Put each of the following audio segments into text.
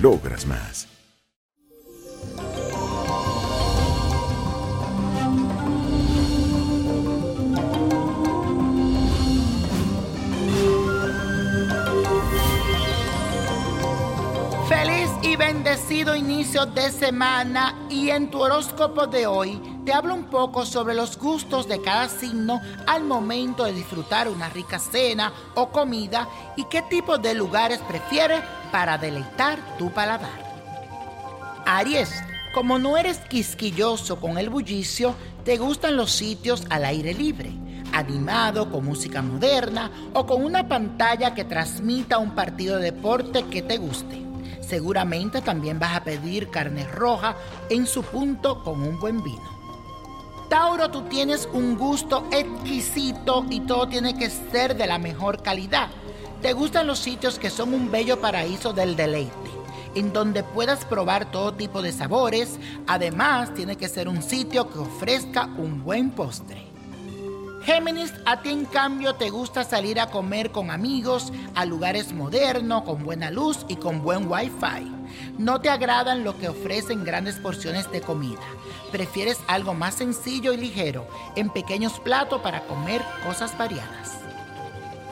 logras más. Feliz y bendecido inicio de semana y en tu horóscopo de hoy te hablo un poco sobre los gustos de cada signo al momento de disfrutar una rica cena o comida y qué tipo de lugares prefieres para deleitar tu paladar. Aries, como no eres quisquilloso con el bullicio, te gustan los sitios al aire libre, animado con música moderna o con una pantalla que transmita un partido de deporte que te guste. Seguramente también vas a pedir carne roja en su punto con un buen vino. Tauro, tú tienes un gusto exquisito y todo tiene que ser de la mejor calidad. Te gustan los sitios que son un bello paraíso del deleite, en donde puedas probar todo tipo de sabores. Además, tiene que ser un sitio que ofrezca un buen postre. Géminis, a ti en cambio te gusta salir a comer con amigos a lugares modernos, con buena luz y con buen wifi. No te agradan lo que ofrecen grandes porciones de comida. Prefieres algo más sencillo y ligero, en pequeños platos para comer cosas variadas.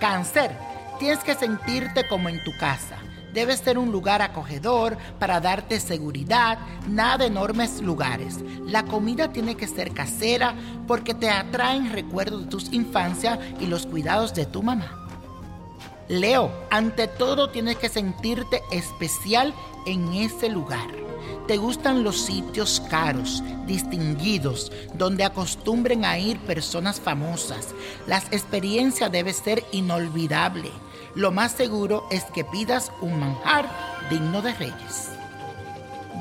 Cáncer, tienes que sentirte como en tu casa. Debe ser un lugar acogedor para darte seguridad, nada de enormes lugares. La comida tiene que ser casera porque te atraen recuerdos de tus infancias y los cuidados de tu mamá. Leo, ante todo tienes que sentirte especial en ese lugar. Te gustan los sitios caros, distinguidos, donde acostumbren a ir personas famosas. Las experiencias deben ser inolvidables. Lo más seguro es que pidas un manjar digno de reyes.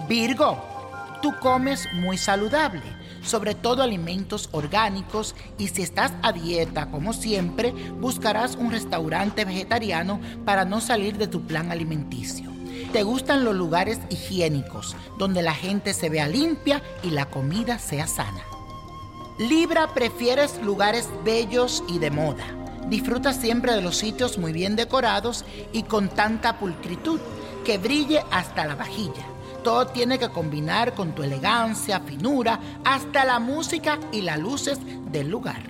Virgo, tú comes muy saludable, sobre todo alimentos orgánicos y si estás a dieta como siempre, buscarás un restaurante vegetariano para no salir de tu plan alimenticio. Te gustan los lugares higiénicos, donde la gente se vea limpia y la comida sea sana. Libra, prefieres lugares bellos y de moda. Disfruta siempre de los sitios muy bien decorados y con tanta pulcritud que brille hasta la vajilla. Todo tiene que combinar con tu elegancia, finura, hasta la música y las luces del lugar.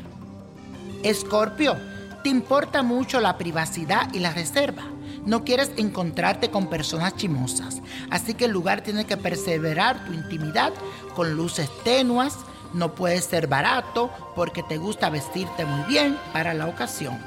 Escorpio, te importa mucho la privacidad y la reserva. No quieres encontrarte con personas chimosas, así que el lugar tiene que perseverar tu intimidad con luces tenuas. No puede ser barato porque te gusta vestirte muy bien para la ocasión.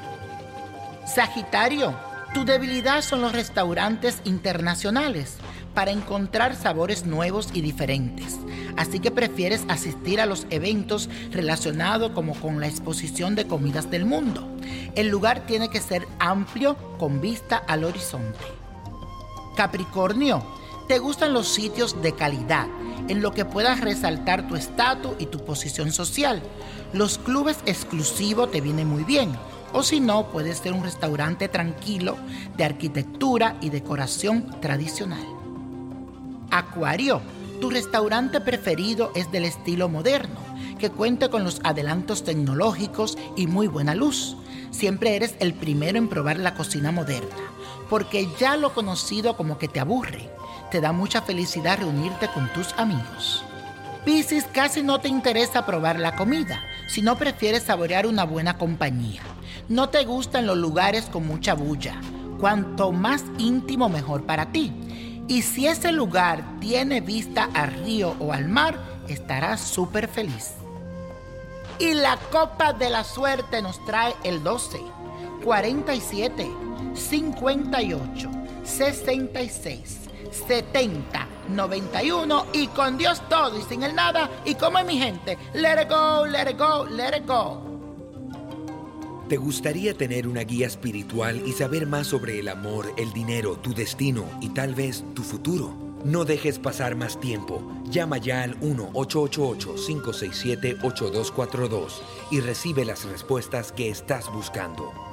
Sagitario, tu debilidad son los restaurantes internacionales. para encontrar sabores nuevos y diferentes. Así que prefieres asistir a los eventos relacionados como con la exposición de comidas del mundo. El lugar tiene que ser amplio con vista al horizonte. Capricornio, te gustan los sitios de calidad en lo que puedas resaltar tu estatus y tu posición social. Los clubes exclusivos te vienen muy bien. O si no, puede ser un restaurante tranquilo de arquitectura y decoración tradicional. Acuario, tu restaurante preferido es del estilo moderno, que cuente con los adelantos tecnológicos y muy buena luz. Siempre eres el primero en probar la cocina moderna, porque ya lo conocido como que te aburre. Te da mucha felicidad reunirte con tus amigos. Piscis casi no te interesa probar la comida, sino prefieres saborear una buena compañía. No te gustan los lugares con mucha bulla. Cuanto más íntimo mejor para ti. Y si ese lugar tiene vista al río o al mar, estarás súper feliz. Y la copa de la suerte nos trae el 12, 47, 58, 66, 70, 91 y con Dios todo y sin el nada. Y como es mi gente, let it go, let it go, let it go. ¿Te gustaría tener una guía espiritual y saber más sobre el amor, el dinero, tu destino y tal vez tu futuro? No dejes pasar más tiempo. Llama ya al 1-888-567-8242 y recibe las respuestas que estás buscando.